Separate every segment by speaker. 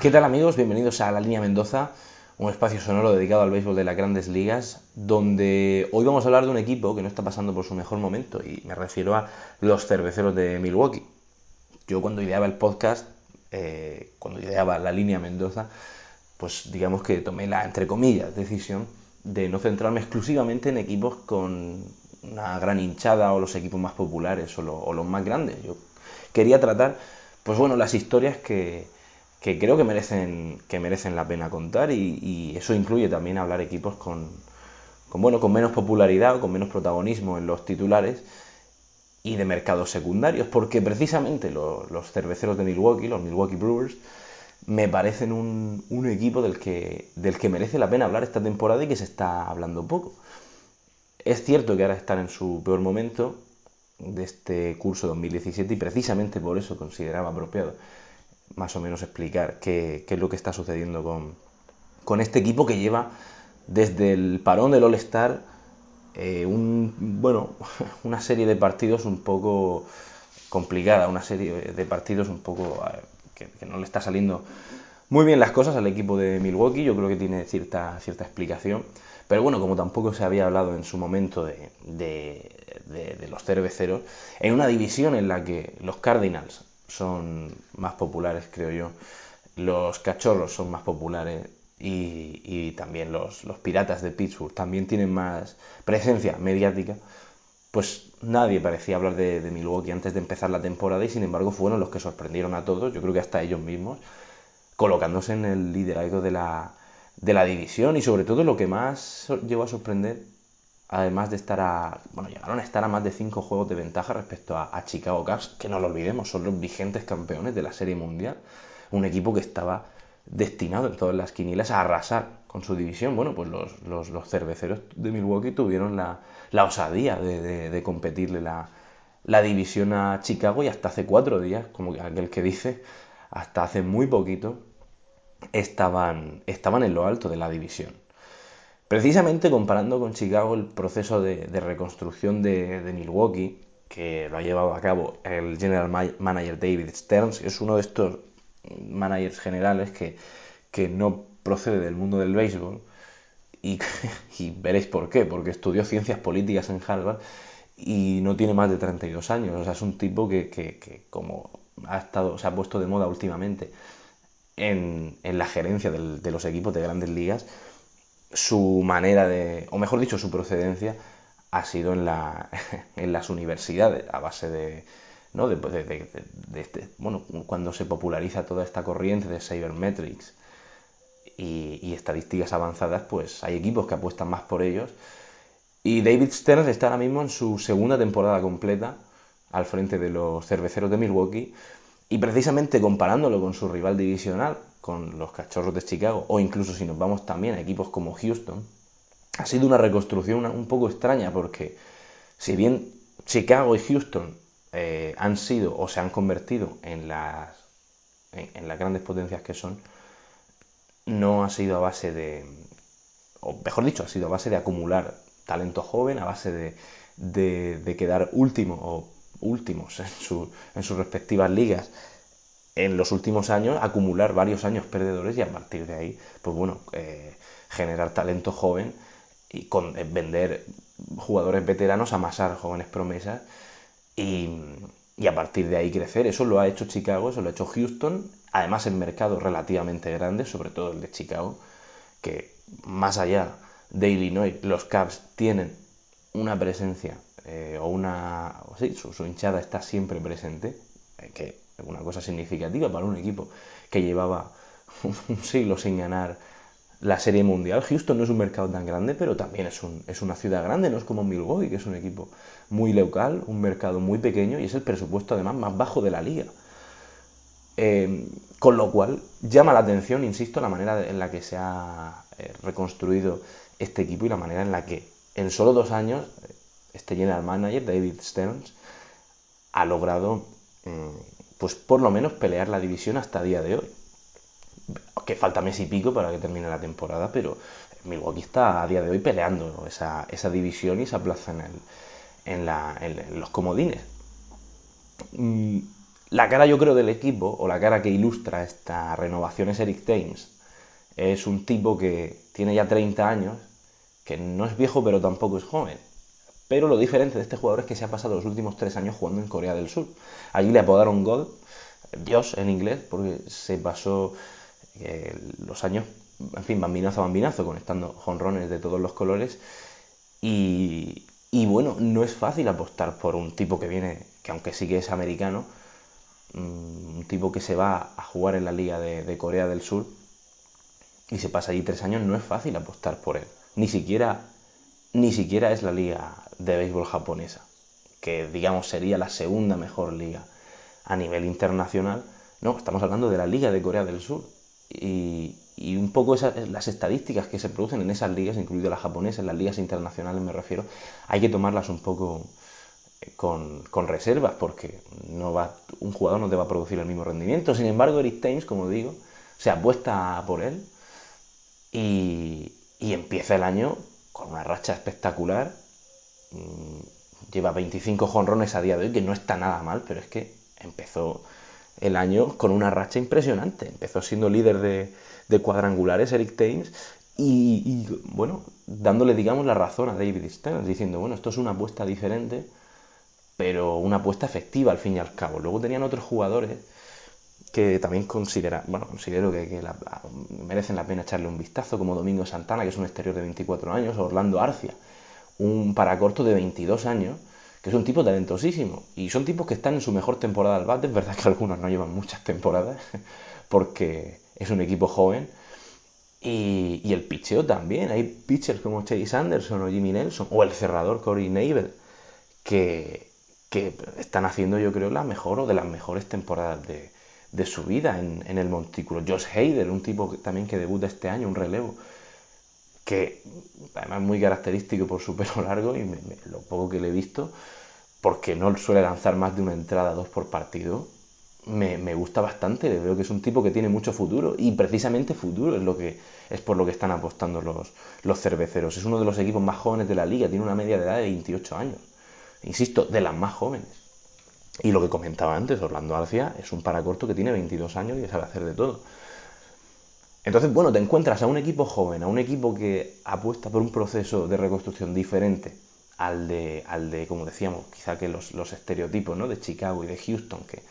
Speaker 1: ¿Qué tal amigos? Bienvenidos a La Línea Mendoza, un espacio sonoro dedicado al béisbol de las grandes ligas, donde hoy vamos a hablar de un equipo que no está pasando por su mejor momento, y me refiero a los cerveceros de Milwaukee. Yo cuando ideaba el podcast, eh, cuando ideaba La Línea Mendoza, pues digamos que tomé la, entre comillas, decisión de no centrarme exclusivamente en equipos con una gran hinchada o los equipos más populares o, o los más grandes. Yo quería tratar, pues bueno, las historias que que creo que merecen, que merecen la pena contar y, eso incluye también hablar equipos con, con, bueno, con menos popularidad o con menos protagonismo en los titulares y de mercados secundarios, porque precisamente los cerveceros de Milwaukee, los Milwaukee Brewers, me parecen un, un, equipo del que, del que merece la pena hablar esta temporada y que se está hablando poco. Es cierto que ahora están en su peor momento de este curso 2017 y precisamente por eso consideraba apropiado más o menos explicar qué, es lo que está sucediendo con, con, este equipo que lleva desde el parón del All-Star eh, un, bueno, una serie de partidos un poco complicada, una serie de partidos un poco que, no le está saliendo muy bien las cosas al equipo de Milwaukee, yo creo que tiene cierta, cierta explicación. Pero bueno, como tampoco se había hablado en su momento de, de, de, los cerveceros, en una división en la que los Cardinals son más populares, creo yo. Los cachorros son más populares y, también los, piratas de Pittsburgh también tienen más presencia mediática. Pues nadie parecía hablar de, Milwaukee antes de empezar la temporada y sin embargo fueron los que sorprendieron a todos, yo creo que hasta ellos mismos, colocándose en el liderazgo de la, de la división y sobre todo lo que más llegó a sorprender además de estar a, bueno, llegaron a estar a más de 5 juegos de ventaja respecto a, Chicago Cubs, que no lo olvidemos, son los vigentes campeones de la Serie Mundial, un equipo que estaba destinado en todas las quinilas a arrasar con su división. Bueno, pues los, los, cerveceros de Milwaukee tuvieron la, la osadía de, de, competirle la, la, división a Chicago y hasta hace cuatro días, como aquel que dice, hasta hace muy poquito, estaban, estaban en lo alto de la división. Precisamente comparando con Chicago el proceso de, reconstrucción de, Milwaukee, que lo ha llevado a cabo el general manager David Stearns, es uno de estos managers generales que, que no procede del mundo del béisbol, y, veréis por qué, porque estudió ciencias políticas en Harvard y no tiene más de 32 años, o sea, es un tipo que, como ha estado, se ha puesto de moda últimamente en, la gerencia de los equipos de grandes ligas, su manera de, o mejor dicho, su procedencia ha sido en, la, en las universidades, a base de, este, bueno, cuando se populariza toda esta corriente de Cybermetrics y, y, estadísticas avanzadas, pues hay equipos que apuestan más por ellos. Y David Stearns está ahora mismo en su segunda temporada completa al frente de los cerveceros de Milwaukee y precisamente comparándolo con su rival divisional, con los Cachorros de Chicago, o incluso si nos vamos también a equipos como Houston, ha sido una reconstrucción un poco extraña porque si bien Chicago y Houston eh, han sido o se han convertido en las, en, las grandes potencias que son, no ha sido a base de, o mejor dicho, ha sido a base de acumular talento joven, a base de, de, quedar último o últimos en, en sus respectivas ligas en los últimos años acumular varios años perdedores y a partir de ahí, pues bueno, eh, generar talento joven y con, eh, vender jugadores veteranos, amasar jóvenes promesas y, y, a partir de ahí crecer. Eso lo ha hecho Chicago, eso lo ha hecho Houston, además en mercados relativamente grandes, sobre todo el de Chicago, que más allá de Illinois, los Cavs tienen una presencia eh, o una... sí, su, hinchada está siempre presente, que una cosa significativa para un equipo que llevaba un siglo sin ganar la Serie Mundial. Houston no es un mercado tan grande, pero también es, un, es una ciudad grande, no es como Milwaukee, que es un equipo muy local, un mercado muy pequeño y es el presupuesto además más bajo de la liga. Eh, con lo cual llama la atención, insisto, la manera en la que se ha eh, reconstruido este equipo y la manera en la que en solo dos años eh, este general manager, David Stearns, ha logrado, pues por lo menos pelear la división hasta día de hoy. Que falta mes y pico para que termine la temporada, pero Milwaukee está a día de hoy peleando esa, división y esa plaza en, el, en los comodines. Mm, la cara, yo creo, del equipo, o la cara que ilustra esta renovación es Eric Thames. Es un tipo que tiene ya 30 años, que no es viejo, pero tampoco es joven. Pero lo diferente de este jugador es que se ha pasado los últimos tres años jugando en Corea del Sur. Allí le apodaron God, Dios en inglés, porque se pasó eh, los años, en fin, bambinazo a bambinazo, conectando jonrones de todos los colores. Y, y bueno, no es fácil apostar por un tipo que viene, que aunque sí que es americano, Mm, un tipo que se va a jugar en la liga de, Corea del Sur y se pasa allí tres años, no es fácil apostar por él. Ni siquiera, ni siquiera es la liga de béisbol japonesa, que digamos sería la segunda mejor liga a nivel internacional. No, estamos hablando de la liga de Corea del Sur. Y, y un poco esas, las estadísticas que se producen en esas ligas, incluido la japonesa, en las ligas internacionales me refiero, hay que tomarlas un poco con, reservas, porque no va, un jugador no te va a producir el mismo rendimiento. Sin embargo, Eric Thames, como digo, se apuesta por él y, empieza el año con una racha espectacular. Mm, lleva 25 jonrones a día de hoy, que no está nada mal, pero es que empezó el año con una racha impresionante. Empezó siendo líder de, cuadrangulares Eric Thames y, y, bueno, dándole, digamos, la razón a David Stern, diciendo, bueno, esto es una apuesta diferente pero una apuesta efectiva al fin y al cabo. Luego tenían otros jugadores que también considera, bueno, considero que, merecen la pena echarle un vistazo, como Domingo Santana, que es un exterior de 24 años, Orlando Arcia, un paracorto de 22 años, que es un tipo talentosísimo. Y son tipos que están en su mejor temporada al bate, es verdad que algunos no llevan muchas temporadas, porque es un equipo joven. Y, y el picheo también, hay pitchers como Chase Anderson o Jimmy Nelson, o el cerrador Corey Neighbor, que, que están haciendo yo creo la mejor o de las mejores temporadas de, su vida en, el montículo. Josh Hader, un tipo también que debuta este año, un relevo, que además es muy característico por su pelo largo y lo poco que le he visto, porque no suele lanzar más de una entrada, dos por partido, me, gusta bastante, le veo que es un tipo que tiene mucho futuro y precisamente futuro es lo que es por lo que están apostando los, los cerveceros. Es uno de los equipos más jóvenes de la liga, tiene una media de edad de 28 años insisto, de las más jóvenes. Y lo que comentaba antes, Orlando Arcia es un paracorto que tiene 22 años y sabe hacer de todo. Entonces, bueno, te encuentras a un equipo joven, a un equipo que apuesta por un proceso de reconstrucción diferente al de, al de como decíamos, quizá que los, estereotipos ¿no? de Chicago y de Houston, que,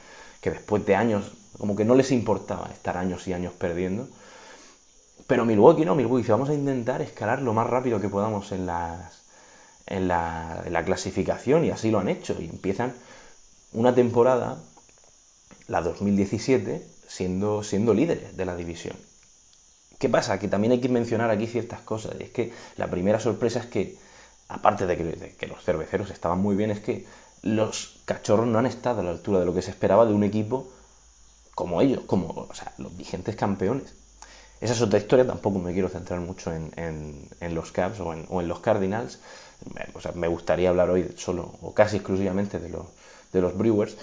Speaker 1: que después de años, como que no les importaba estar años y años perdiendo. Pero Milwaukee no, Milwaukee dice, vamos a intentar escalar lo más rápido que podamos en las, en la, clasificación y así lo han hecho y empiezan una temporada, la 2017, siendo, siendo líderes de la división. ¿Qué pasa? Que también hay que mencionar aquí ciertas cosas. Y es que la primera sorpresa es que, aparte de que, los cerveceros estaban muy bien, es que los cachorros no han estado a la altura de lo que se esperaba de un equipo como ellos, como los vigentes campeones. Esa es otra historia, tampoco me quiero centrar mucho en, los Cavs o en, los Cardinals, me gustaría hablar hoy solo o casi exclusivamente de los, de los Brewers,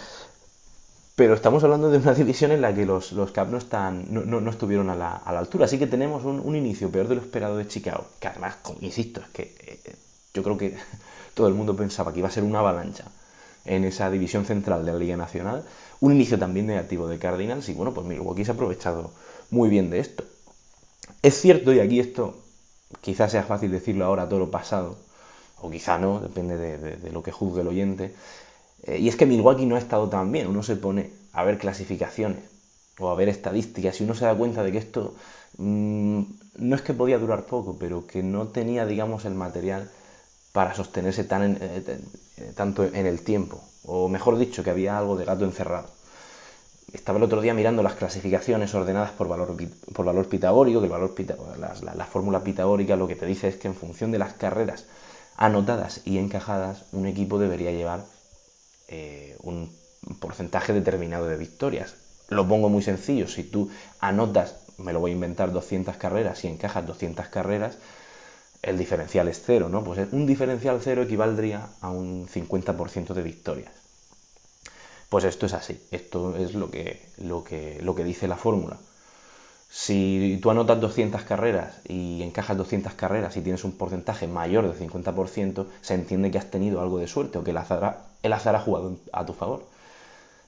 Speaker 1: pero estamos hablando de una división en la que los, los no, están, no, estuvieron a la, altura, así que tenemos un, inicio peor de lo esperado de Chicago, que además, insisto, es que eh, yo creo que todo el mundo pensaba que iba a ser una avalancha en esa división central de la Liga Nacional, un inicio también negativo de Cardinals y bueno, pues Milwaukee se ha aprovechado muy bien de esto. Es cierto, y aquí esto quizás sea fácil decirlo ahora todo lo pasado, o quizá no, depende de, lo que juzgue el oyente. Eh, y es que Milwaukee no ha estado tan bien, uno se pone a ver clasificaciones o a ver estadísticas y uno se da cuenta de que esto mm, no es que podía durar poco, pero que no tenía, digamos, el material para sostenerse tan eh, eh, tanto en el tiempo, o mejor dicho, que había algo de gato encerrado. Estaba el otro día mirando las clasificaciones ordenadas por valor, por valor pitagórico, que el valor la, fórmula pitagórica lo que te dice es que en función de las carreras anotadas y encajadas, un equipo debería llevar eh, un porcentaje determinado de victorias. Lo pongo muy sencillo, si tú anotas, me lo voy a inventar, 200 carreras y encajas 200 carreras, el diferencial es cero, ¿no? Pues un diferencial cero equivaldría a un 50% de victorias. Pues esto es así, esto es lo que, lo que, lo que dice la fórmula. Si tú anotas 200 carreras y encajas 200 carreras y tienes un porcentaje mayor del 50%, se entiende que has tenido algo de suerte o que el azar, el azar ha jugado a tu favor.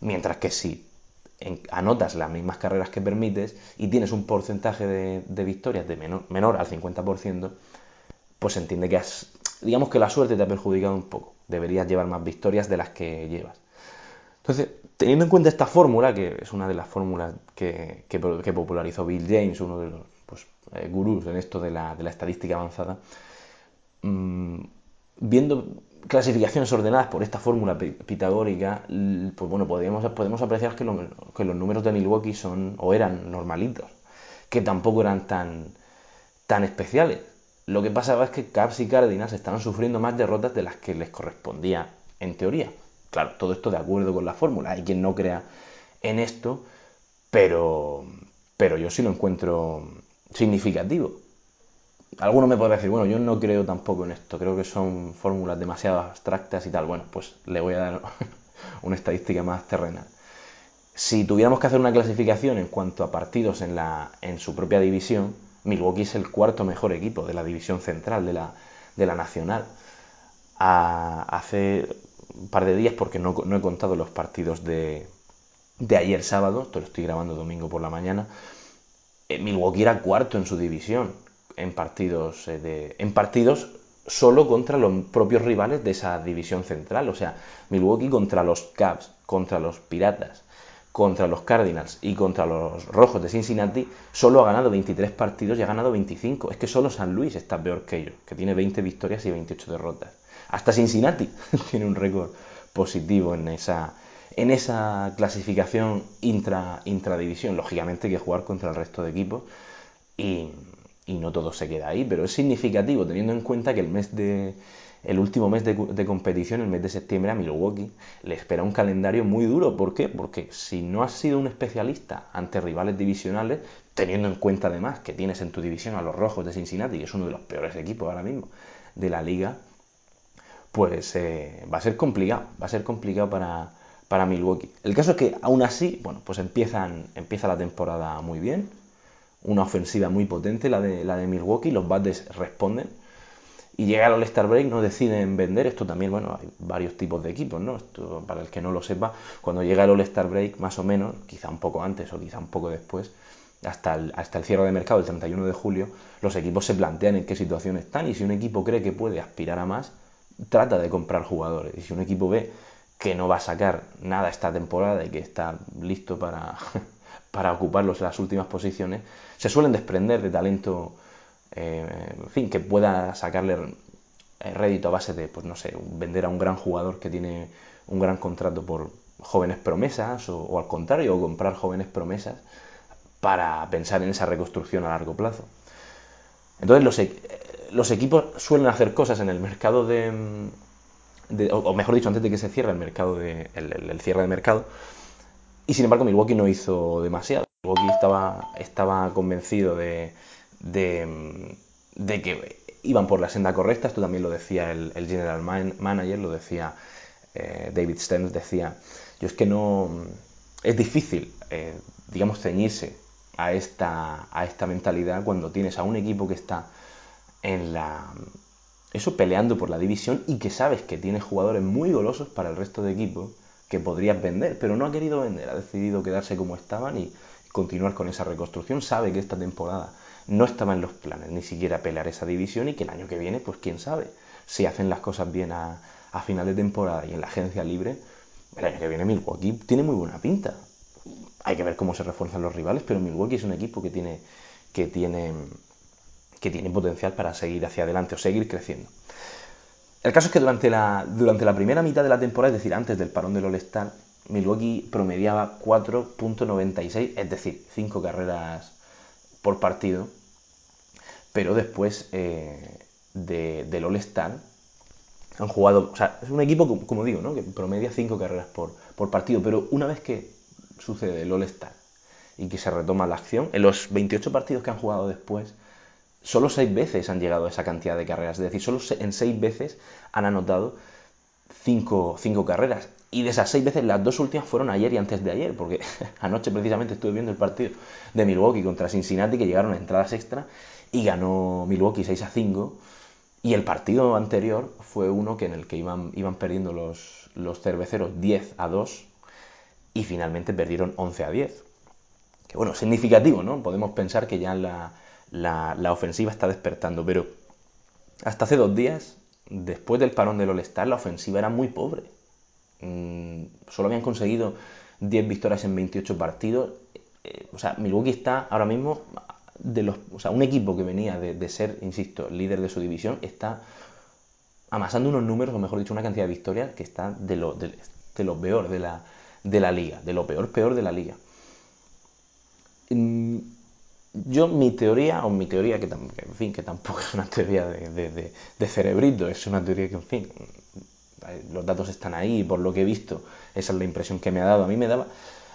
Speaker 1: Mientras que si anotas las mismas carreras que permites y tienes un porcentaje de, victorias de menor, al 50%, pues entiende que has, digamos que la suerte te ha perjudicado un poco. Deberías llevar más victorias de las que llevas. Entonces, teniendo en cuenta esta fórmula, que es una de las fórmulas que, popularizó Bill James, uno de los pues, eh, gurús en esto de la, estadística avanzada, mm, viendo clasificaciones ordenadas por esta fórmula pitagórica, pues bueno, podemos, podemos apreciar que, que, los números de Milwaukee son o eran normalitos, que tampoco eran tan, tan especiales. Lo que pasaba es que Cavs y Cardinals estaban sufriendo más derrotas de las que les correspondía en teoría. Claro, todo esto de acuerdo con la fórmula. Hay quien no crea en esto, pero, pero yo sí lo encuentro significativo. Alguno me podrá decir, bueno, yo no creo tampoco en esto, creo que son fórmulas demasiado abstractas y tal. Bueno, pues le voy a dar una estadística más terrenal. Si tuviéramos que hacer una clasificación en cuanto a partidos en, la, en su propia división, Milwaukee es el cuarto mejor equipo de la división central de la, de la nacional. hace un par de días porque no, he contado los partidos de, de ayer sábado, esto lo estoy grabando domingo por la mañana. Eh, Milwaukee era cuarto en su división en partidos, eh, de, en partidos solo contra los propios rivales de esa división central. O sea, Milwaukee contra los Cavs, contra los Piratas, contra los Cardinals y contra los Rojos de Cincinnati, solo ha ganado 23 partidos y ha ganado 25. Es que solo San Luis está peor que ellos, que tiene 20 victorias y 28 derrotas. Hasta Cincinnati tiene un récord positivo en esa, en esa clasificación intra, intradivisión. Lógicamente hay que jugar contra el resto de equipos y, no todo se queda ahí, pero es significativo teniendo en cuenta que el mes de el último mes de, de, competición, el mes de septiembre, a Milwaukee le espera un calendario muy duro. ¿Por qué? Porque si no has sido un especialista ante rivales divisionales, teniendo en cuenta además que tienes en tu división a los Rojos de Cincinnati, que es uno de los peores equipos ahora mismo de la liga, pues eh, va a ser complicado, va a ser complicado para, para Milwaukee. El caso es que aún así, bueno, pues empiezan, empieza la temporada muy bien, una ofensiva muy potente, la de, la de Milwaukee, los Bats responden, y llega el All-Star Break, no deciden vender, esto también, bueno, hay varios tipos de equipos, ¿no? Esto, para el que no lo sepa, cuando llega el All-Star Break, más o menos, quizá un poco antes o quizá un poco después, hasta el, hasta el cierre de mercado, el 31 de julio, los equipos se plantean en qué situación están y si un equipo cree que puede aspirar a más, trata de comprar jugadores. Y si un equipo ve que no va a sacar nada esta temporada y que está listo para, para ocuparlos en las últimas posiciones, se suelen desprender de talento, eh, fin, que pueda sacarle rédito a base de, pues no sé, vender a un gran jugador que tiene un gran contrato por jóvenes promesas o, al contrario, o comprar jóvenes promesas para pensar en esa reconstrucción a largo plazo. Entonces los, e, los equipos suelen hacer cosas en el mercado de, o mejor dicho, antes de que se cierre el mercado de, el, cierre de mercado, y sin embargo Milwaukee no hizo demasiado. Milwaukee estaba, estaba convencido de, de, que iban por la senda correcta, esto también lo decía el, general manager, lo decía eh, David Stern, decía, yo es que no, es difícil, eh, digamos, ceñirse a esta, a esta mentalidad cuando tienes a un equipo que está en la eso peleando por la división y que sabes que tienes jugadores muy golosos para el resto de equipos que podrías vender, pero no ha querido vender, ha decidido quedarse como estaban y continuar con esa reconstrucción. Sabe que esta temporada no estaba en los planes ni siquiera pelear esa división y que el año que viene, pues quién sabe, si hacen las cosas bien a, final de temporada y en la agencia libre, el año que viene Milwaukee tiene muy buena pinta hay que ver cómo se refuerzan los rivales, pero Milwaukee es un equipo que tiene, que tiene, que tiene potencial para seguir hacia adelante o seguir creciendo. El caso es que durante la, durante la primera mitad de la temporada, es decir, antes del parón del All-Star, Milwaukee promediaba 4.96, es decir, 5 carreras por partido, pero después eh, del All-Star han jugado, o sea, es un equipo, como digo, ¿no? que promedia 5 carreras por, por partido, pero una vez que sucede el All-Star y que se retoma la acción, en los 28 partidos que han jugado después, solo 6 veces han llegado a esa cantidad de carreras, es decir, solo en 6 veces han anotado 5 carreras. Y de esas 6 veces, las dos últimas fueron ayer y antes de ayer, porque anoche precisamente estuve viendo el partido de Milwaukee contra Cincinnati, que llegaron a entradas extra y ganó Milwaukee 6 a 5. Y el partido anterior fue uno que en el que iban, iban perdiendo los, los cerveceros 10 a 2 y finalmente perdieron 11 a 10. Que bueno, significativo, ¿no? Podemos pensar que ya la, la, ofensiva está despertando, pero hasta hace dos días, después del parón del All-Star, la ofensiva era muy pobre. Mm, solo habían conseguido 10 victorias en 28 partidos. Eh, o sea, Milwaukee está ahora mismo de los, o sea, un equipo que venía de, ser, insisto, líder de su división, está amasando unos números, o mejor dicho, una cantidad de victorias que está de lo, de, lo peor de la, de la liga, de lo peor, peor de la liga. Mm, yo, mi teoría, o mi teoría, que, en fin, que tampoco es una teoría de, de, cerebrito, es una teoría que, en fin, los datos están ahí, por lo que he visto, esa es la impresión que me ha dado. A mí me daba,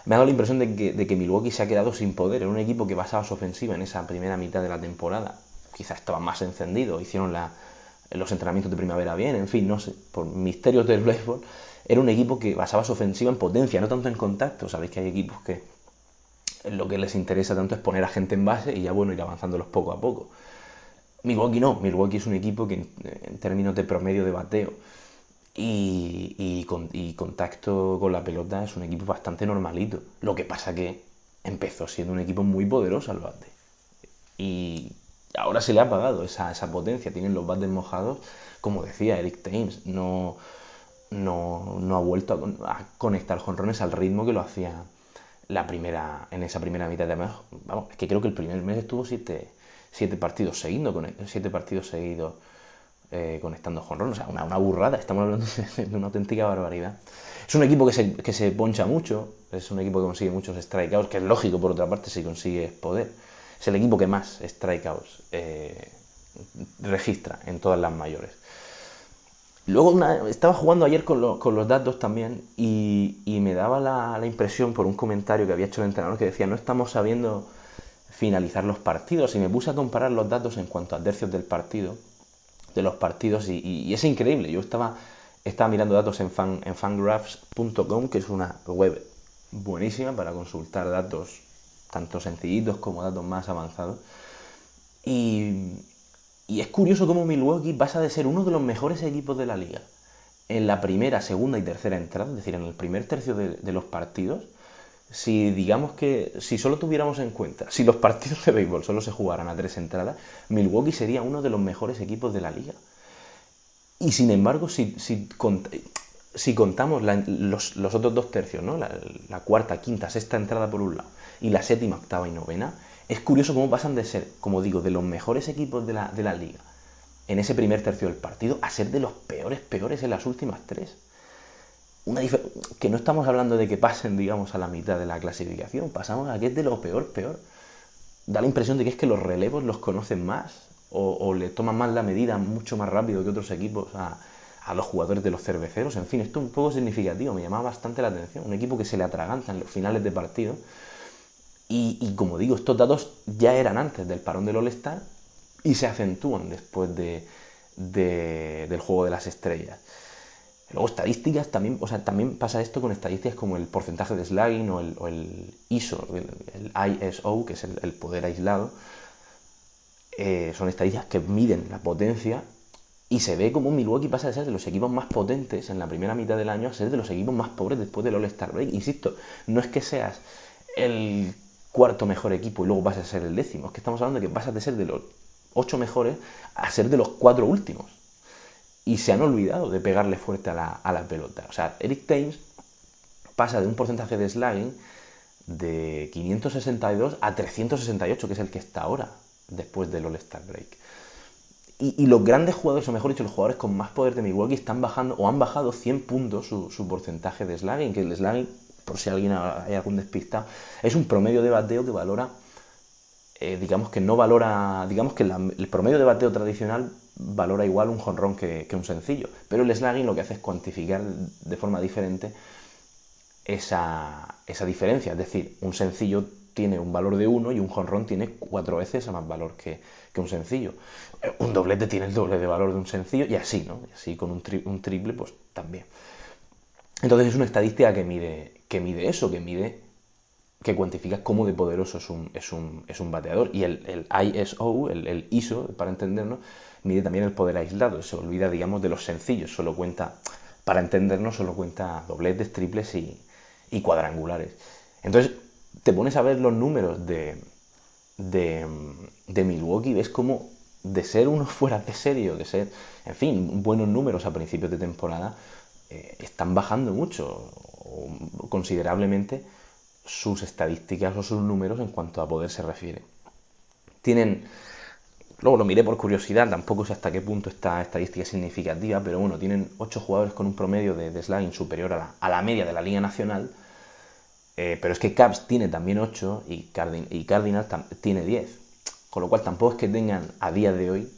Speaker 1: me ha dado la impresión de que, de que Milwaukee se ha quedado sin poder. Era un equipo que basaba su ofensiva en esa primera mitad de la temporada. Quizás estaba más encendido, hicieron la, los entrenamientos de primavera bien, en fin, no sé, por misterios del béisbol. Era un equipo que basaba su ofensiva en potencia, no tanto en contacto. Sabéis que hay equipos que lo que les interesa tanto es poner a gente en base y ya bueno ir avanzándolos poco a poco. Milwaukee no, Milwaukee es un equipo que en, términos de promedio de bateo y, contacto con la pelota es un equipo bastante normalito. Lo que pasa que empezó siendo un equipo muy poderoso al bate. Y ahora se le ha apagado esa, esa potencia. Tienen los bates mojados, como decía Eric Thames, no, no, no ha vuelto a conectar jonrones al ritmo que lo hacía la primera, en esa primera mitad de mes, vamos, es que creo que el primer mes estuvo siete, siete partidos seguidos, siete partidos seguidos eh, conectando jonrón, o sea, una, una, burrada, estamos hablando de, una auténtica barbaridad. Es un equipo que se, que se poncha mucho, es un equipo que consigue muchos strikeouts, que es lógico por otra parte si consigue poder. Es el equipo que más strikeouts eh, registra en todas las mayores. Luego estaba jugando ayer con, los datos también y, me daba la, impresión por un comentario que había hecho el entrenador que decía no estamos sabiendo finalizar los partidos y me puse a comparar los datos en cuanto a tercios del partido, de los partidos y, es increíble. Yo estaba, estaba mirando datos en, fan, en fangraphs.com que es una web buenísima para consultar datos tanto sencillitos como datos más avanzados y, y es curioso cómo Milwaukee pasa de ser uno de los mejores equipos de la liga en la primera, segunda y tercera entrada, es decir, en el primer tercio de, los partidos. Si digamos que, si solo tuviéramos en cuenta, si los partidos de béisbol solo se jugaran a tres entradas, Milwaukee sería uno de los mejores equipos de la liga. Y sin embargo, si, si contamos los, otros dos tercios, ¿no? La, cuarta, quinta, sexta entrada por un lado y la séptima, octava y novena, es curioso cómo pasan de ser, como digo, de los mejores equipos de la, de la liga en ese primer tercio del partido a ser de los peores, peores en las últimas tres. Una que no estamos hablando de que pasen, digamos, a la mitad de la clasificación, pasamos a que es de lo peor, peor. Da la impresión de que es que los relevos los conocen más o, o le toman más la medida mucho más rápido que otros equipos a los jugadores de los cerveceros. En fin, esto es un poco significativo, me llamaba bastante la atención. Un equipo que se le atraganta en los finales de partido y, como digo, estos datos ya eran antes del parón del All-Star y se acentúan después de, del juego de las estrellas. Luego estadísticas, también, o sea, también pasa esto con estadísticas como el porcentaje de slugging o el, ISO, el, ISO, que es el, poder aislado. Eh, son estadísticas que miden la potencia y se ve como Milwaukee pasa de ser de los equipos más potentes en la primera mitad del año a ser de los equipos más pobres después del All-Star Break. Insisto, no es que seas el cuarto mejor equipo y luego vas a ser el décimo. Es que estamos hablando de que pasas de ser de los ocho mejores a ser de los cuatro últimos. Y se han olvidado de pegarle fuerte a la, pelota. O sea, Eric Thames pasa de un porcentaje de slugging de 562 a 368, que es el que está ahora, después del All-Star Break. Y, los grandes jugadores, o mejor dicho, los jugadores con más poder de Milwaukee están bajando o han bajado 100 puntos su, porcentaje de slugging, que el slugging, por si alguien hay algún despista, es un promedio de bateo que valora, eh, digamos que no valora, digamos que el promedio de bateo tradicional valora igual un jonrón que, que un sencillo, pero el slugging lo que hace es cuantificar de forma diferente esa, esa diferencia. Es decir, un sencillo tiene un valor de 1 y un jonrón tiene cuatro veces más valor que, un sencillo. Un doblete tiene el doble de valor de un sencillo y así, ¿no? Y así con un, triple, pues también. Entonces es una estadística que mide, que mide eso, que mide, que cuantifica cómo de poderoso es un, es un, es un bateador. Y el, ISO, el, el, ISO, para entendernos, mide también el poder aislado. Se olvida, digamos, de los sencillos. Solo cuenta, para entendernos, solo cuenta dobletes, triples y, y cuadrangulares. Entonces, te pones a ver los números de, de, de Milwaukee, ves como de ser unos fuera de serio, de ser, en fin, buenos números a principios de temporada, eh, están bajando mucho, considerablemente, sus estadísticas o sus números en cuanto a poder se refiere. Tienen, luego lo miré por curiosidad, tampoco sé hasta qué punto esta estadística es significativa, pero bueno, tienen 8 jugadores con un promedio de, de superior a la, a la media de la Liga Nacional, eh, pero es que Caps tiene también 8 y, Cardinals tiene 10. Con lo cual tampoco es que tengan a día de hoy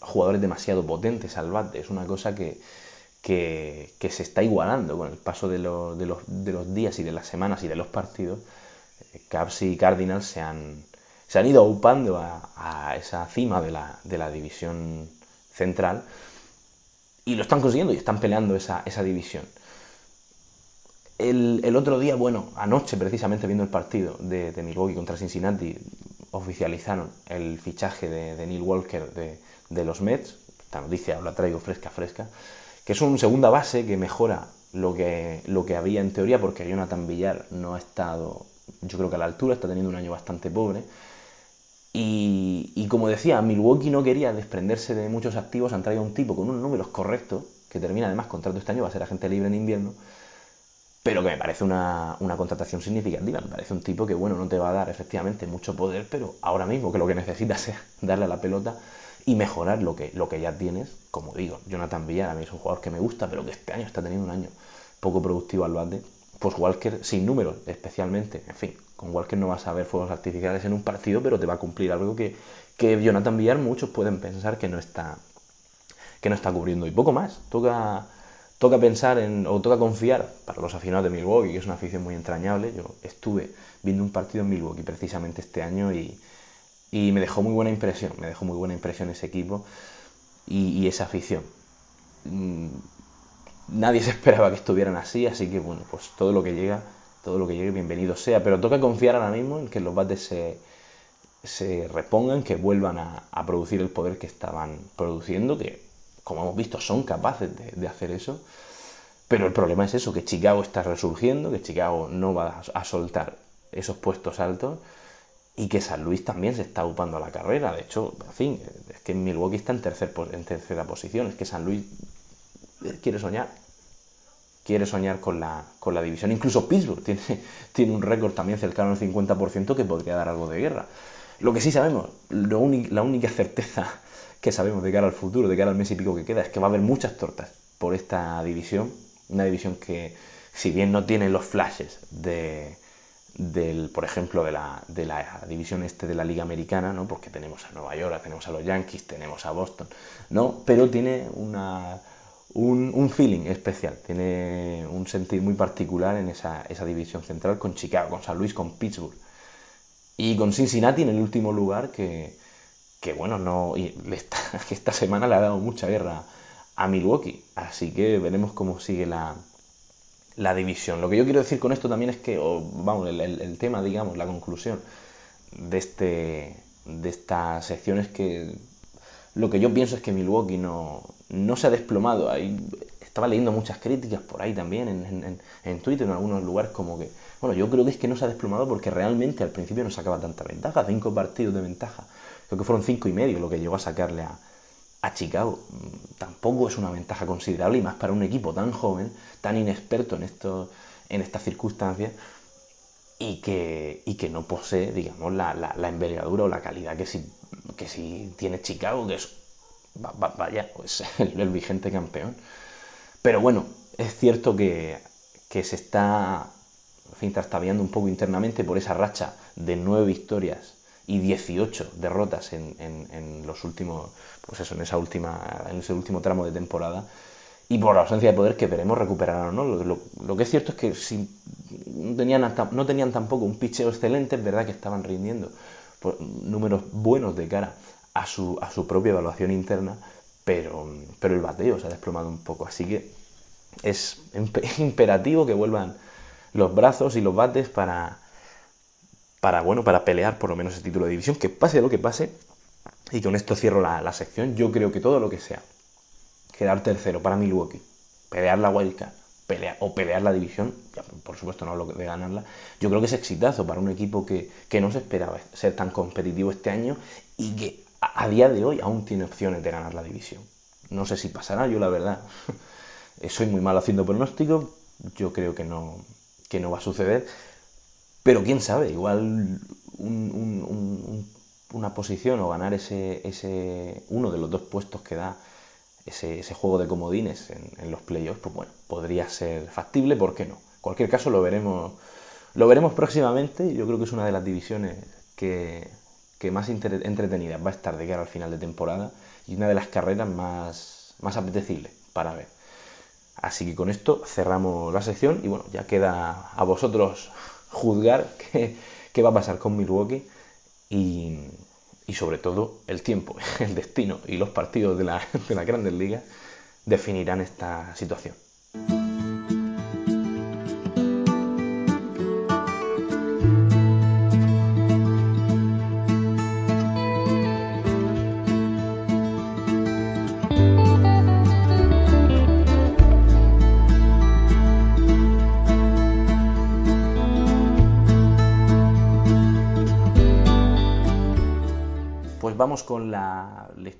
Speaker 1: jugadores demasiado potentes al bate. Es una cosa que, que, se está igualando con el paso de, los, de, los, días y de las semanas y de los partidos. Eh, Caps y Cardinals se han, se han ido upando a, esa cima de la, de la, división central y lo están consiguiendo y están peleando esa, esa división. El, otro día, bueno, anoche precisamente viendo el partido de, Milwaukee contra Cincinnati, oficializaron el fichaje de, Neil Walker de, los Mets. Esta noticia la traigo fresca, fresca. Que es un segunda base que mejora lo que, lo que había en teoría, porque Jonathan Villar no ha estado, yo creo que a la altura, está teniendo un año bastante pobre. Y, y como decía, Milwaukee no quería desprenderse de muchos activos, han traído un tipo con unos números correctos, que termina además contrato este año, va a ser agente libre en invierno pero que me parece una, contratación significativa. Me parece un tipo que, bueno, no te va a dar efectivamente mucho poder, pero ahora mismo que lo que necesitas es darle a la pelota y mejorar lo que, lo que ya tienes. Como digo, Jonathan Villar a mí es un jugador que me gusta, pero que este año está teniendo un año poco productivo al bate. Pues Walker, sin números especialmente, en fin, con Walker no vas a ver fuegos artificiales en un partido, pero te va a cumplir algo que, que Jonathan Villar muchos pueden pensar que no está que no está cubriendo. Y poco más, toca toca pensar en, o toca confiar para los aficionados de Milwaukee, que es una afición muy entrañable. Yo estuve viendo un partido en Milwaukee precisamente este año y, me dejó muy buena impresión, me dejó muy buena impresión ese equipo y, esa afición. Mm, nadie se esperaba que estuvieran así, así que bueno, pues todo lo que llega, todo lo que llegue, bienvenido sea. Pero toca confiar ahora mismo en que los bates se, se repongan, que vuelvan a, a producir el poder que estaban produciendo, que como hemos visto, son capaces de, hacer eso. Pero el problema es eso, que Chicago está resurgiendo, que Chicago no va a soltar esos puestos altos y que San Luis también se está upando a la carrera. De hecho, en fin, es que Milwaukee está en, tercer, en tercera posición, es que San Luis eh, quiere soñar. Quiere soñar con la, con la división. Incluso Pittsburgh tiene, tiene un récord también cercano al 50% que podría dar algo de guerra. Lo que sí sabemos, la única certeza que sabemos de cara al futuro, de cara al mes y pico que queda, es que va a haber muchas tortas por esta división. Una división que, si bien no tiene los flashes de, por ejemplo, de la, de la división este de la Liga Americana, ¿no? Porque tenemos a Nueva York, tenemos a los Yankees, tenemos a Boston, ¿no? Pero tiene una, un, feeling especial, tiene un sentido muy particular en esa, esa división central con Chicago, con San Luis, con Pittsburgh. Y con Cincinnati en el último lugar que, que bueno, no, y esta semana le ha dado mucha guerra a Milwaukee, así que veremos cómo sigue la, la división. Lo que yo quiero decir con esto también es que, vamos, el, tema, digamos, la conclusión de, este, de esta sección es que lo que yo pienso es que Milwaukee no, no se ha desplomado. Estaba leyendo muchas críticas por ahí también en, en, en, Twitter, en algunos lugares, como que, bueno, yo creo que es que no se ha desplomado porque realmente al principio no sacaba tanta ventaja, cinco partidos de ventaja creo que fueron cinco y medio lo que llegó a sacarle a, Chicago. Tampoco es una ventaja considerable y más para un equipo tan joven, tan inexperto en, en estas circunstancias. y que, y que no posee, digamos, la, la, envergadura o la calidad que si, que tiene Chicago, que es, vaya, pues el, vigente campeón. Pero bueno, es cierto que, que se está, en fin, trastabeando un poco internamente por esa racha de nueve victorias y 18 derrotas en, en, los últimos, pues eso, en esa última, en ese último tramo de temporada y por la ausencia de poder que veremos recuperar o no. Lo, que es cierto es que si no tenían, no tenían tampoco un picheo excelente, es verdad que estaban rindiendo números buenos de cara a su, a su propia evaluación interna, pero, pero el bateo se ha desplomado un poco. Así que es imperativo que vuelvan los brazos y los bates para, para, bueno, para pelear por lo menos el título de división, que pase lo que pase. Y con esto cierro la, la sección. Yo creo que todo lo que sea quedar tercero para Milwaukee, pelear la wildcard pelear, o pelear la división, por supuesto no hablo de ganarla, yo creo que es exitazo para un equipo que, no se esperaba ser tan competitivo este año y que a, día de hoy aún tiene opciones de ganar la división. No sé si pasará, yo la verdad soy muy mal haciendo pronósticos, yo creo que no, que no va a suceder, pero quién sabe, igual una posición o ganar ese, ese uno de los dos puestos que da ese, juego de comodines en, los playoffs, pues bueno, podría ser factible, ¿por qué no? En cualquier caso lo veremos, lo veremos próximamente, yo creo que es una de las divisiones que, más entretenidas va a estar de cara al final de temporada y una de las carreras más apetecibles para ver. Así que con esto cerramos la sección y bueno, ya queda a vosotros juzgar qué, qué va a pasar con Milwaukee y, y sobre todo el tiempo, el destino y los partidos de la, de la Grandes Ligas definirán esta situación.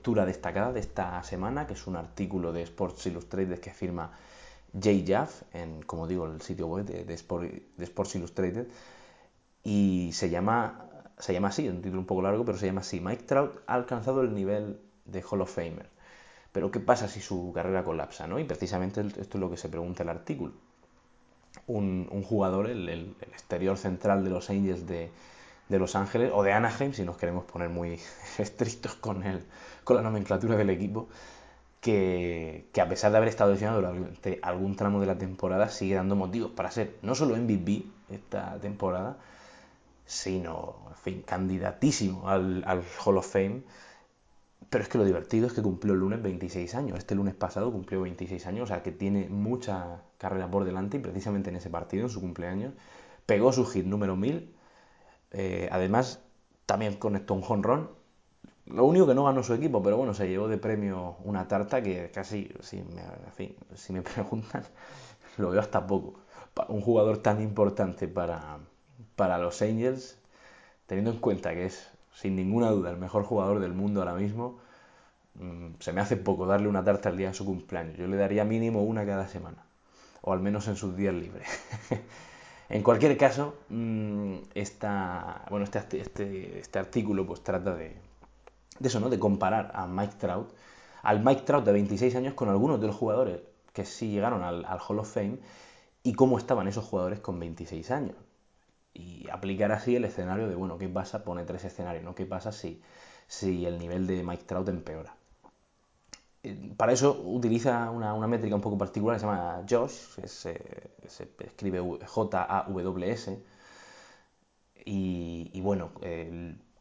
Speaker 1: Lectura destacada de esta semana, que es un artículo de Sports Illustrated que firma Jay Jaff, en, como digo, el sitio web de, Sports Illustrated, y se llama, se llama así, un título un poco largo, pero se llama así, Mike Trout ha alcanzado el nivel de Hall of Famer. Pero ¿qué pasa si su carrera colapsa? ¿no? Y precisamente esto es lo que se pregunta el artículo. Un, jugador, el exterior central de los Angels de, de Los Ángeles o de Anaheim, si nos queremos poner muy estrictos con, el, con la nomenclatura del equipo, que, a pesar de haber estado lesionado durante algún tramo de la temporada, sigue dando motivos para ser no solo MVP esta temporada, sino, en fin, candidatísimo al, al Hall of Fame. Pero es que lo divertido es que cumplió el lunes 26 años. Este lunes pasado cumplió 26 años, o sea que tiene mucha carrera por delante y precisamente en ese partido, en su cumpleaños, pegó su hit número 1000 eh, además, también conectó un jonrón. Lo único que no ganó su equipo, pero bueno, se llevó de premio una tarta que casi, si me, si me preguntan, lo veo hasta poco. Un jugador tan importante para, para los Angels, teniendo en cuenta que es sin ninguna duda el mejor jugador del mundo ahora mismo, mm, se me hace poco darle una tarta al día de su cumpleaños. Yo le daría mínimo una cada semana, o al menos en sus días libres. En cualquier caso, mm, esta, bueno, este, este, este, artículo pues trata de, eso, ¿no? De comparar a Mike Trout, al Mike Trout de 26 años con algunos de los jugadores que sí llegaron al, Hall of Fame y cómo estaban esos jugadores con 26 años. Y aplicar así el escenario de, bueno, ¿qué pasa? Pone tres escenarios, ¿no? ¿Qué pasa si, si el nivel de Mike Trout empeora? Eh, para eso utiliza una, métrica un poco particular que se llama JOSH, que se, escribe J-A-W-S. Y, bueno,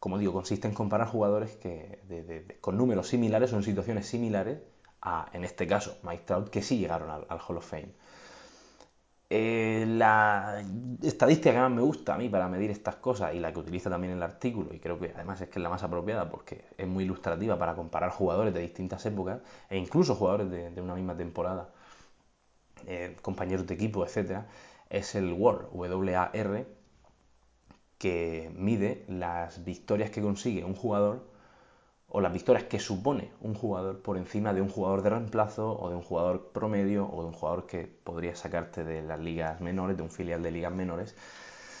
Speaker 1: como digo, consiste en comparar jugadores que con números similares o en situaciones similares a, en este caso, Mike Trout, que sí llegaron al Hall of Fame. Eh, la estadística que más me gusta a mí para medir estas cosas y la que utiliza también el artículo, y creo que además es que es la más apropiada porque es muy ilustrativa para comparar jugadores de distintas épocas e incluso jugadores de, una misma temporada, eh, compañeros de equipo, etcétera, es el WAR, W-A-R, que mide las victorias que consigue un jugador o las victorias que supone un jugador por encima de un jugador de reemplazo o de un jugador promedio o de un jugador que podría sacarte de las ligas menores, de un filial de ligas menores,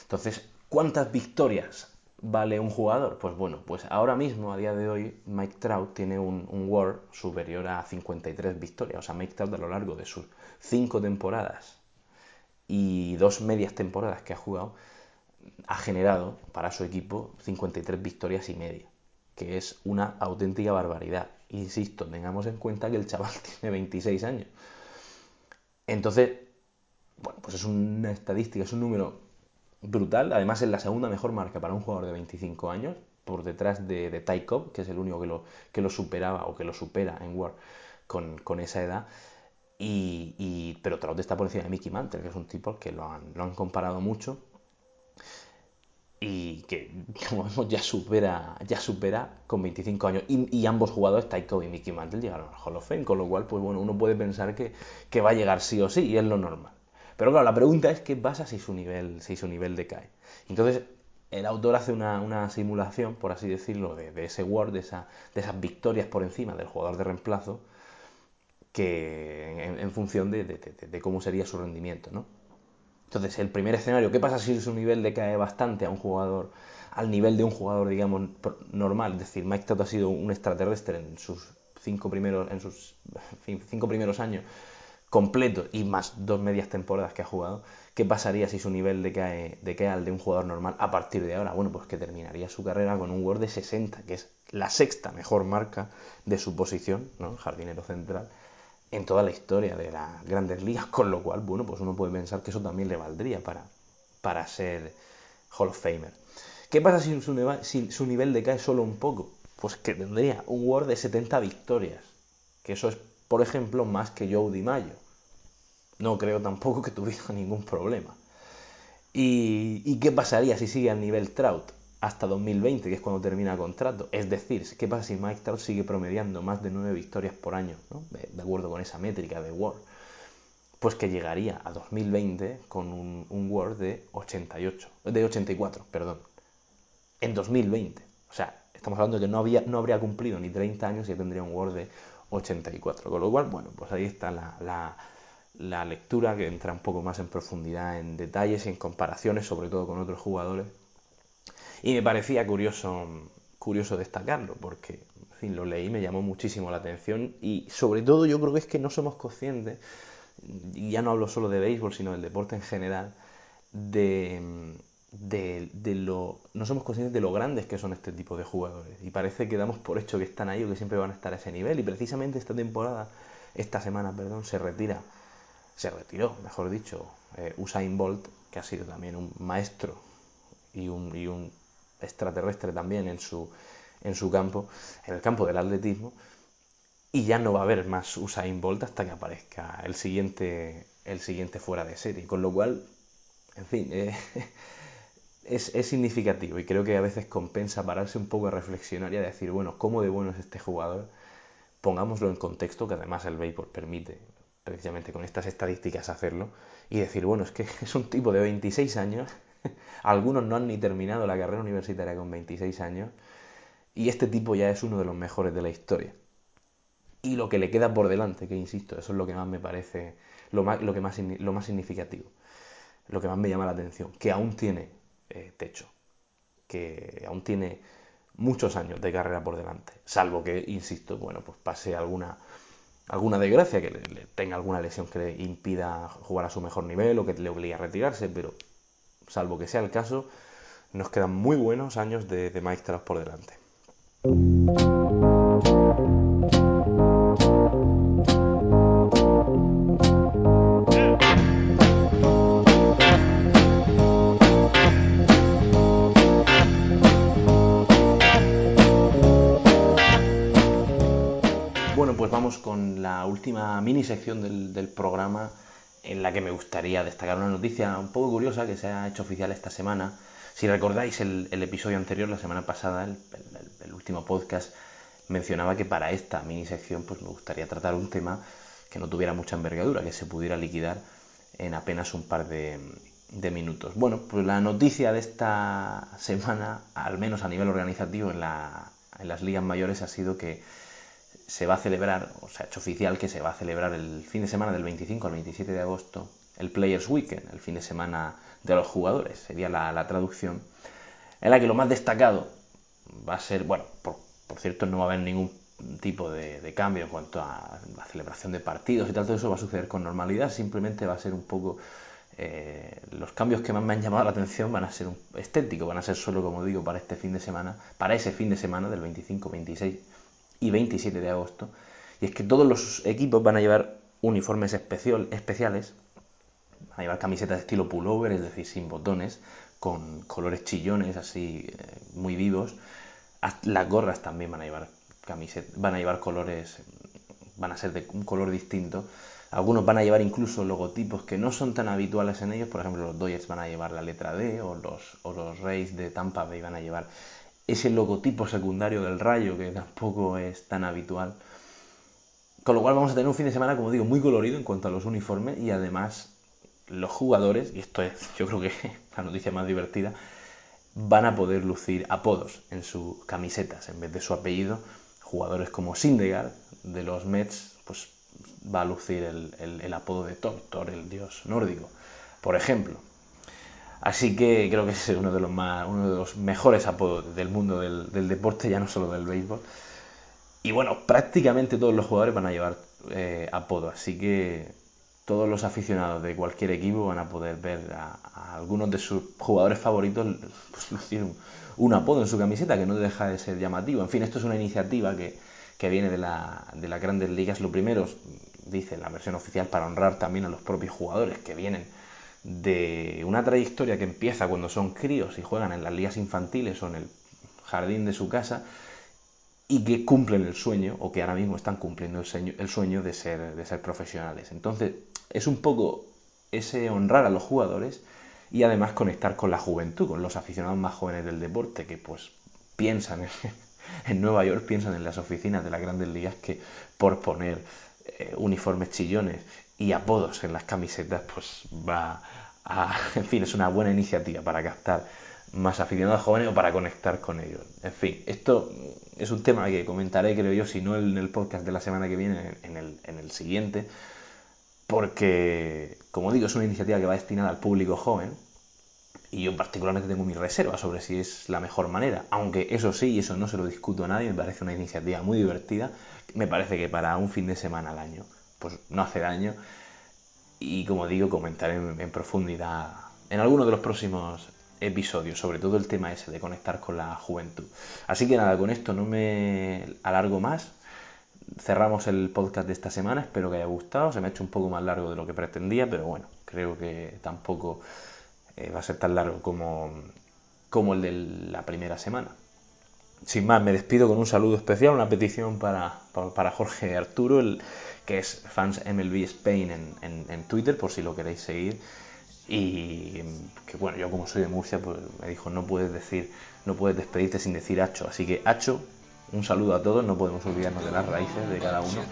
Speaker 1: Entonces, ¿cuántas victorias vale un jugador? Pues bueno, pues ahora mismo, a día de hoy, Mike Trout tiene un, un WAR superior a 53 victorias. O sea, Mike Trout a lo largo de sus cinco temporadas y dos medias temporadas que ha jugado, ha generado para su equipo 53 victorias y media, que es una auténtica barbaridad. Insisto, tengamos en cuenta que el chaval tiene 26 años. Entonces, bueno, pues es una estadística, es un número brutal. Además, es la segunda mejor marca para un jugador de 25 años, por detrás de, Ty Cobb, que es el único que lo, que lo superaba o que lo supera en War con, esa edad. Y, y, pero Trout está por encima de Mickey Mantle, que es un tipo al que lo han, lo han comparado mucho y que, como vemos, ya supera, ya supera con 25 años. Y, ambos jugadores, Taiko y Mickey Mantle, llegaron al Hall of Fame, con lo cual, pues bueno, uno puede pensar que, que, va a llegar sí o sí, y es lo normal. Pero claro, la pregunta es qué pasa si su nivel, si su nivel decae. Entonces, el autor hace una, una simulación, por así decirlo, de, de ese Word, de, esa, de, esas victorias por encima del jugador de reemplazo, que en, función de, de cómo sería su rendimiento, ¿no? Entonces, el primer escenario, ¿qué pasa si su nivel decae bastante a un jugador, al nivel de un jugador, digamos, normal? Es decir, Mike ha sido un extraterrestre en sus cinco primeros, en sus cinco primeros años completos y más dos medias temporadas que ha jugado. ¿Qué pasaría si su nivel decae, decae al de un jugador normal a partir de ahora? Bueno, pues que terminaría su carrera con un Word de 60, que es la sexta mejor marca de su posición, ¿no? Jardinero central en toda la historia de las grandes ligas, con lo cual, bueno, pues uno puede pensar que eso también le valdría para, para ser Hall of Famer. ¿Qué pasa si su, si su nivel decae solo un poco? Pues que tendría un WAR de 70 victorias, que eso es, por ejemplo, más que Joe DiMaggio. No creo tampoco que tuviera ningún problema. ¿Y, ¿Y qué pasaría si sigue al nivel Trout? Hasta 2020, que es cuando termina el contrato. Es decir, ¿qué pasa si Mike Trout sigue promediando más de 9 victorias por año, ¿no? de, acuerdo con esa métrica de WAR? Pues que llegaría a 2020 con un, un de 88, de 84, perdón, en 2020. O sea, estamos hablando de que no, había, no habría cumplido ni 30 años y tendría un WAR de 84. Con lo cual, bueno, pues ahí está la, la lectura que entra un poco más en profundidad en detalles y en comparaciones, sobre todo con otros jugadores y me parecía curioso, curioso destacarlo, porque en fin, lo leí, me llamó muchísimo la atención y sobre todo yo creo que es que no somos conscientes, y ya no hablo solo de béisbol, sino del deporte en general, de, de, de, lo, no somos conscientes de lo grandes que son este tipo de jugadores. Y parece que damos por hecho que están ahí o que siempre van a estar a ese nivel. Y precisamente esta temporada, esta semana, perdón, se retira, se retiró, mejor dicho, eh, Usain Bolt, que ha sido también un maestro y un, y un extraterrestre también en su, en su campo, en el campo del atletismo, y ya no va a haber más Usain Bolt hasta que aparezca el siguiente, el siguiente fuera de serie. Con lo cual, en fin, eh, es, es, significativo y creo que a veces compensa pararse un poco a reflexionar y a decir, bueno, ¿cómo de bueno es este jugador? Pongámoslo en contexto, que además el béisbol permite precisamente con estas estadísticas hacerlo, y decir, bueno, es que es un tipo de 26 años Algunos no han ni terminado la carrera universitaria con 26 años y este tipo ya es uno de los mejores de la historia. Y lo que le queda por delante, que insisto, eso es lo que más me parece, lo, más, lo, más, significativo, lo que más me llama la atención, que aún tiene eh, techo, que aún tiene muchos años de carrera por delante, salvo que, insisto, bueno, pues pase alguna, alguna desgracia, que le tenga alguna lesión que le impida jugar a su mejor nivel o que le obligue a retirarse, pero salvo que sea el caso, nos quedan muy buenos años de, de Mike por delante. Bueno, pues vamos con la última mini sección del programa en la que me gustaría destacar una noticia un poco curiosa que se ha hecho oficial esta semana. Si recordáis el, el episodio anterior, la semana pasada, el, el, último podcast, mencionaba que para esta mini sección pues me gustaría tratar un tema que no tuviera mucha envergadura, que se pudiera liquidar en apenas un par de, de minutos. Bueno, pues la noticia de esta semana, al menos a nivel organizativo en, la, en las ligas mayores, ha sido que se va a celebrar, o se ha hecho oficial que se va a celebrar el fin de semana del 25 al 27 de agosto el Players Weekend, el fin de semana de los jugadores, sería la, traducción, en la que lo más destacado va a ser, bueno, por, cierto no va a haber ningún tipo de, cambio en cuanto a la celebración de partidos y tal, todo eso va a suceder con normalidad, simplemente va a ser un poco... Eh, los cambios que más me han llamado la atención van a ser estéticos, van a ser solo, como digo, para este fin de semana, para ese fin de semana del 25, 26 y 27 de agosto, y es que todos los equipos van a llevar uniformes especial, especiales Van a llevar camisetas de estilo pullover, es decir, sin botones, con colores chillones así eh, muy vivos. Las gorras también van a llevar camisetas, van a llevar colores, van a ser de un color distinto. Algunos van a llevar incluso logotipos que no son tan habituales en ellos, por ejemplo los Dodgers van a llevar la letra D o los, o los de Tampa Bay van a llevar ese logotipo secundario del rayo que tampoco es tan habitual. Con lo cual vamos a tener un fin de semana, como digo, muy colorido en cuanto a los uniformes y además los jugadores, y esto es yo creo que la noticia más divertida, van a poder lucir apodos en sus camisetas en vez de su apellido. Jugadores como Sindegar de los Mets, pues va a lucir el, apodo de Thor, Thor el dios nórdico, por ejemplo. Así que creo que es uno de los más, uno de los mejores apodos del mundo del, deporte, ya no solo del béisbol. Y bueno, prácticamente todos los jugadores van a llevar eh, apodo, así que todos los aficionados de cualquier equipo van a poder ver a, algunos de sus jugadores favoritos pues, un, apodo en su camiseta que no deja de ser llamativo. En fin, esto es una iniciativa que, viene de, la, las grandes ligas. Lo primero, dice la versión oficial, para honrar también a los propios jugadores que vienen de una trayectoria que empieza cuando son críos y juegan en las ligas infantiles o en el jardín de su casa y que cumplen el sueño o que ahora mismo están cumpliendo el sueño, el sueño de, ser, de ser profesionales. Entonces, es un poco ese honrar a los jugadores y además conectar con la juventud, con los aficionados más jóvenes del deporte que pues piensan en, Nueva York, piensan en las oficinas de las grandes ligas que por poner eh, uniformes chillones y apodos en las camisetas pues va a, en fin, es una buena iniciativa para captar más aficionados jóvenes o para conectar con ellos. En fin, esto es un tema que comentaré, creo yo, si no en el podcast de la semana que viene, en el, en el siguiente, porque, como digo, es una iniciativa que va destinada al público joven y yo particularmente tengo mis reservas sobre si es la mejor manera, aunque eso sí, y eso no se lo discuto a nadie, me parece una iniciativa muy divertida, me parece que para un fin de semana al año, pues no hace daño, y como digo, comentaré en, profundidad en alguno de los próximos episodios, sobre todo el tema ese de conectar con la juventud. Así que nada, con esto no me alargo más, cerramos el podcast de esta semana, espero que haya gustado, se me ha hecho un poco más largo de lo que pretendía, pero bueno, creo que tampoco eh, va a ser tan largo como, como el de la primera semana. Sin más, me despido con un saludo especial, una petición para, para Jorge Arturo, el, que es fans MLB Spain en, en, Twitter, por si lo queréis seguir. Y que bueno, yo como soy de Murcia, pues me dijo, no puedes decir, no puedes despedirte sin decir Hacho. Así que Hacho, un saludo a todos, no podemos olvidarnos de las raíces de cada uno.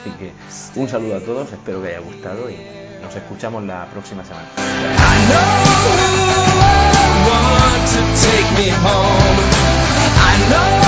Speaker 1: Así que un saludo a todos, espero que haya gustado y nos escuchamos la próxima semana. take